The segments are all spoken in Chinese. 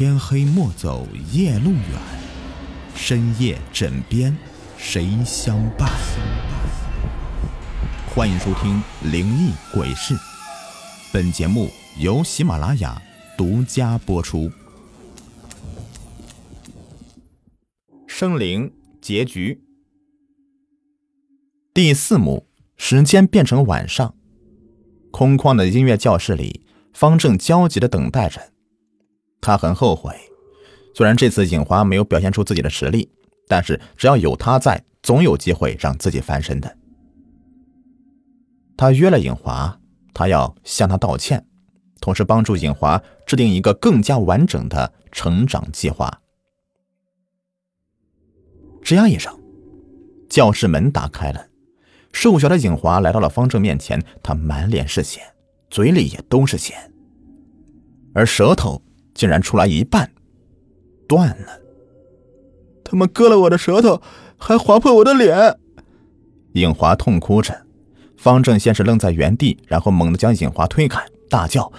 天黑莫走夜路远，深夜枕边谁相伴？欢迎收听《灵异鬼事》，本节目由喜马拉雅独家播出。生灵结局第四幕，时间变成晚上，空旷的音乐教室里，方正焦急的等待着。他很后悔，虽然这次尹华没有表现出自己的实力，但是只要有他在，总有机会让自己翻身的。他约了尹华，他要向他道歉，同时帮助尹华制定一个更加完整的成长计划。吱呀一声，教室门打开了，瘦小的尹华来到了方正面前，他满脸是血，嘴里也都是血，而舌头。竟然出来一半，断了！他们割了我的舌头，还划破我的脸！尹华痛哭着。方正先是愣在原地，然后猛地将尹华推开，大叫：“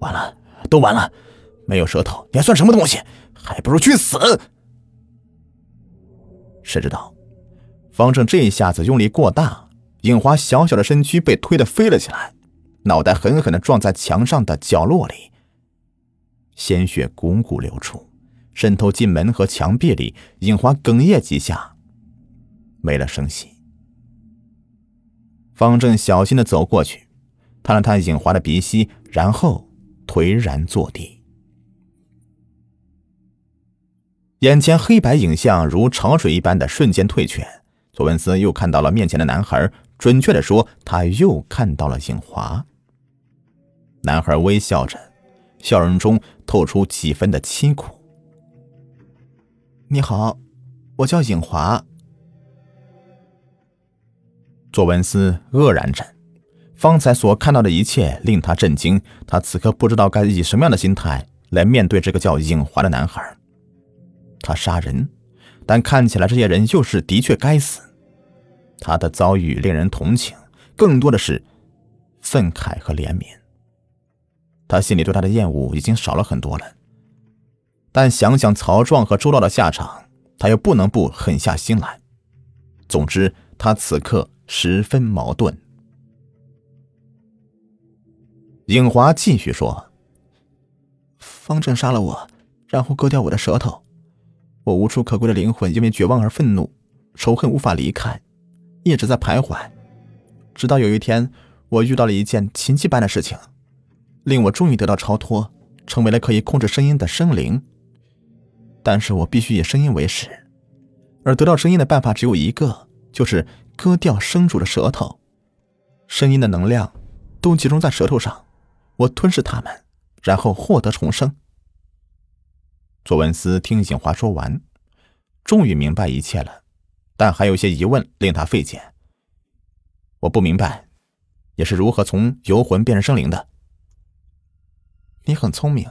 完了，都完了！没有舌头，你还算什么东西？还不如去死！”谁知道，方正这一下子用力过大，尹华小小的身躯被推得飞了起来，脑袋狠狠的撞在墙上的角落里。鲜血汩汩流出，渗透进门和墙壁里。尹华哽咽几下，没了声息。方正小心的走过去，探了探尹华的鼻息，然后颓然坐地。眼前黑白影像如潮水一般的瞬间退却，左文思又看到了面前的男孩，准确的说，他又看到了尹华。男孩微笑着。笑容中透出几分的凄苦。你好，我叫尹华。左文思愕然着，方才所看到的一切令他震惊。他此刻不知道该以什么样的心态来面对这个叫尹华的男孩。他杀人，但看起来这些人又是的确该死。他的遭遇令人同情，更多的是愤慨和怜悯。他心里对他的厌恶已经少了很多了，但想想曹壮和周道的下场，他又不能不狠下心来。总之，他此刻十分矛盾。影华继续说：“方正杀了我，然后割掉我的舌头。我无处可归的灵魂因为绝望而愤怒，仇恨无法离开，一直在徘徊。直到有一天，我遇到了一件奇迹般的事情。”令我终于得到超脱，成为了可以控制声音的生灵。但是我必须以声音为食，而得到声音的办法只有一个，就是割掉生主的舌头。声音的能量都集中在舌头上，我吞噬它们，然后获得重生。左文思听景华说完，终于明白一切了，但还有些疑问令他费解。我不明白，你是如何从游魂变成生灵的？你很聪明，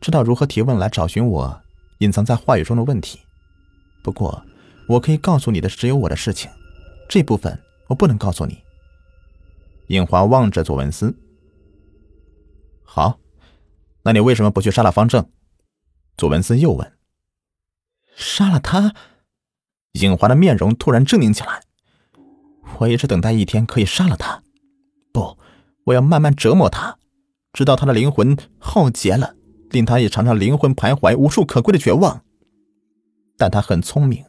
知道如何提问来找寻我隐藏在话语中的问题。不过，我可以告诉你的只有我的事情，这部分我不能告诉你。尹华望着左文思。好，那你为什么不去杀了方正？左文思又问。杀了他？尹华的面容突然狰狞起来。我一直等待一天可以杀了他，不，我要慢慢折磨他。直到他的灵魂耗竭了，令他也尝尝灵魂徘徊无处可归的绝望。但他很聪明，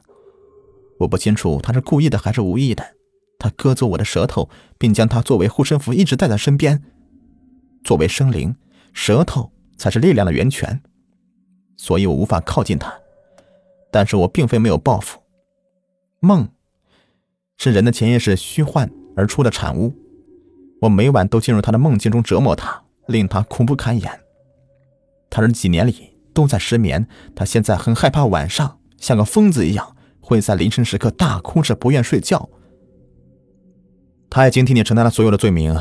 我不清楚他是故意的还是无意的。他割走我的舌头，并将它作为护身符一直带在身边。作为生灵，舌头才是力量的源泉，所以我无法靠近他。但是我并非没有报复。梦，是人的潜意识虚幻而出的产物。我每晚都进入他的梦境中折磨他。令他苦不堪言。他这几年里都在失眠，他现在很害怕晚上，像个疯子一样会在凌晨时刻大哭着不愿睡觉。他已经替你承担了所有的罪名，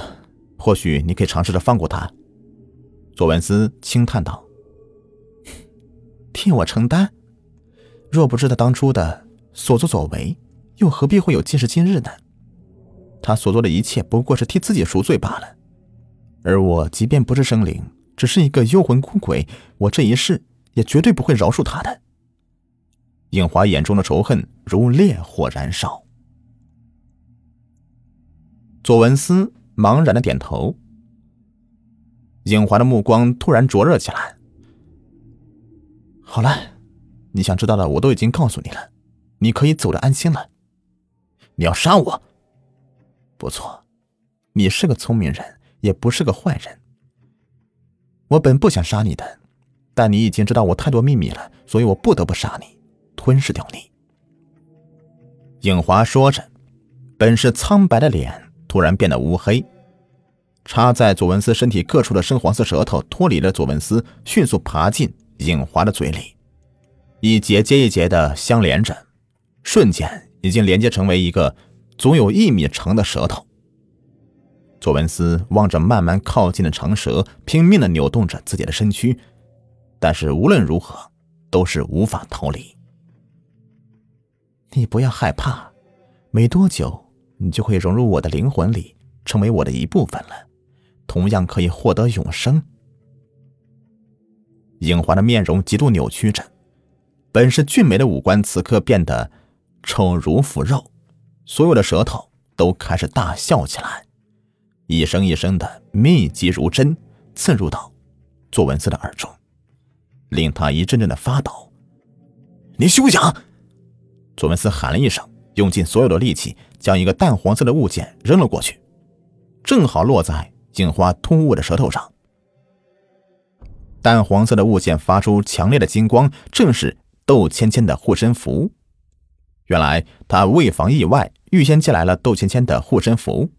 或许你可以尝试着放过他。”左文思轻叹道。“替我承担？若不知他当初的所作所为，又何必会有今时今日呢？他所做的一切不过是替自己赎罪罢了。”而我即便不是生灵，只是一个幽魂孤鬼，我这一世也绝对不会饶恕他的。影华眼中的仇恨如烈火燃烧。左文思茫然的点头。影华的目光突然灼热起来。好了，你想知道的我都已经告诉你了，你可以走得安心了。你要杀我？不错，你是个聪明人，也不是个坏人。我本不想杀你的，但你已经知道我太多秘密了，所以我不得不杀你，吞噬掉你。影华说着，本是苍白的脸突然变得乌黑。插在左文思身体各处的深黄色舌头脱离了左文思，迅速爬进尹华的嘴里，一节接一节的相连着，瞬间已经连接成为一个足有一米长的舌头。左文思望着慢慢靠近的长蛇，拼命的扭动着自己的身躯，但是无论如何都是无法逃离。你不要害怕，没多久你就会融入我的灵魂里，成为我的一部分了。同样可以获得永生。影华的面容极度扭曲着，本是俊美的五官此刻变得丑如腐肉，所有的舌头都开始大笑起来，一声一声的密集如针，刺入到左文思的耳中，令他一阵阵的发抖。你休想！左文思喊了一声，用尽所有的力气将一个淡黄色的物件扔了过去，正好落在。镜花突兀的舌头上，淡黄色的物件发出强烈的金光，正是窦芊芊的护身符。原来他为防意外，预先借来了窦芊芊的护身符。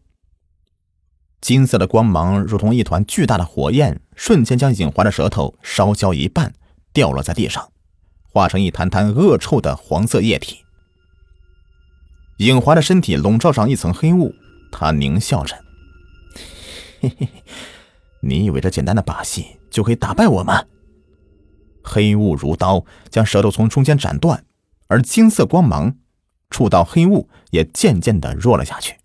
金色的光芒如同一团巨大的火焰，瞬间将尹华的舌头烧焦一半，掉落在地上，化成一滩滩恶臭的黄色液体。尹华的身体笼罩上一层黑雾，他狞笑着。嘿嘿，你以为这简单的把戏就可以打败我吗？黑雾如刀，将舌头从中间斩断，而金色光芒触到黑雾，也渐渐的弱了下去。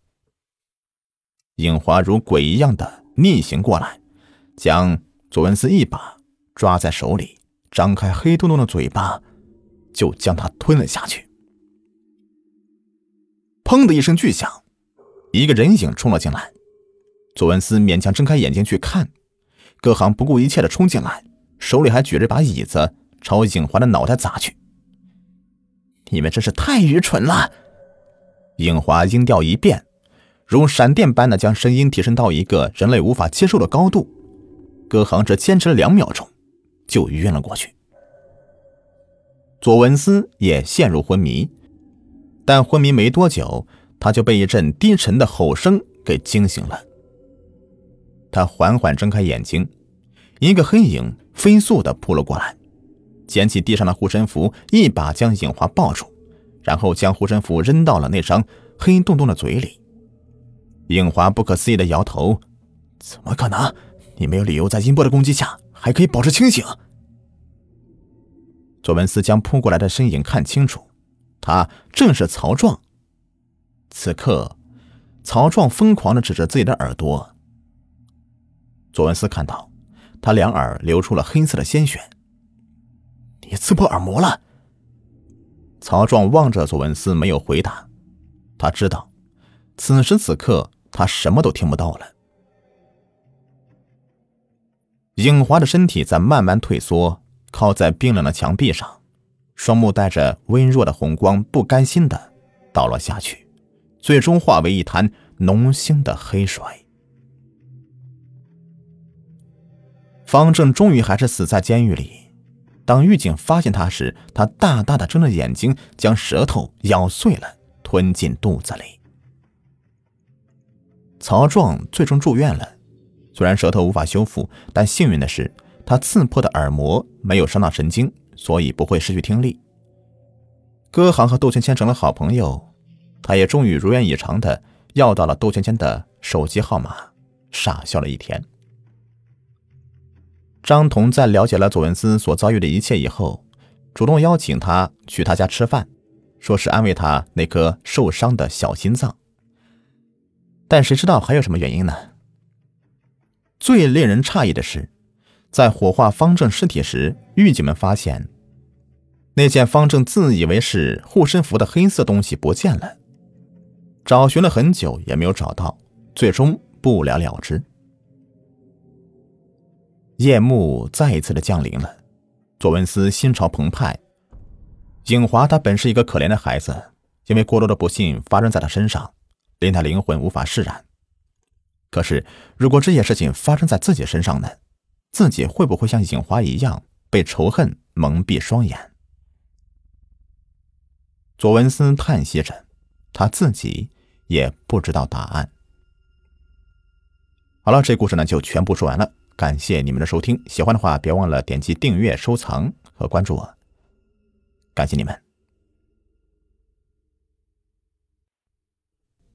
影华如鬼一样的逆行过来，将左文思一把抓在手里，张开黑洞洞的嘴巴，就将他吞了下去。砰的一声巨响，一个人影冲了进来。左文思勉强睁开眼睛去看，葛航不顾一切的冲进来，手里还举着把椅子，朝影华的脑袋砸去。你们真是太愚蠢了！影华音调一变，如闪电般的将声音提升到一个人类无法接受的高度。葛航只坚持了两秒钟，就晕了过去。左文思也陷入昏迷，但昏迷没多久，他就被一阵低沉的吼声给惊醒了。他缓缓睁开眼睛，一个黑影飞速的扑了过来，捡起地上的护身符，一把将影华抱住，然后将护身符扔到了那张黑洞洞的嘴里。应华不可思议的摇头：“怎么可能？你没有理由在音波的攻击下还可以保持清醒。”左文思将扑过来的身影看清楚，他正是曹壮。此刻，曹壮疯狂的指着自己的耳朵。左文思看到，他两耳流出了黑色的鲜血。你刺破耳膜了。曹壮望着左文思，没有回答。他知道，此时此刻他什么都听不到了。影华的身体在慢慢退缩，靠在冰冷的墙壁上，双目带着微弱的红光，不甘心的倒了下去，最终化为一滩浓腥的黑水。方正终于还是死在监狱里。当狱警发现他时，他大大的睁着眼睛，将舌头咬碎了，吞进肚子里。曹壮最终住院了，虽然舌头无法修复，但幸运的是，他刺破的耳膜没有伤到神经，所以不会失去听力。歌行和杜芊芊成了好朋友，他也终于如愿以偿的要到了杜芊芊的手机号码，傻笑了一天。张彤在了解了左文思所遭遇的一切以后，主动邀请他去他家吃饭，说是安慰他那颗受伤的小心脏。但谁知道还有什么原因呢？最令人诧异的是，在火化方正尸体时，狱警们发现那件方正自以为是护身符的黑色东西不见了，找寻了很久也没有找到，最终不了了之。夜幕再一次的降临了，佐文斯心潮澎湃。影华他本是一个可怜的孩子，因为过多的不幸发生在他身上，令他灵魂无法释然。可是，如果这些事情发生在自己身上呢？自己会不会像影华一样被仇恨蒙蔽双眼？佐文斯叹息着，他自己也不知道答案。好了，这故事呢就全部说完了。感谢你们的收听，喜欢的话别忘了点击订阅、收藏和关注我。感谢你们。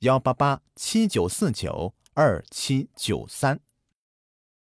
幺八八七九四九二七九三。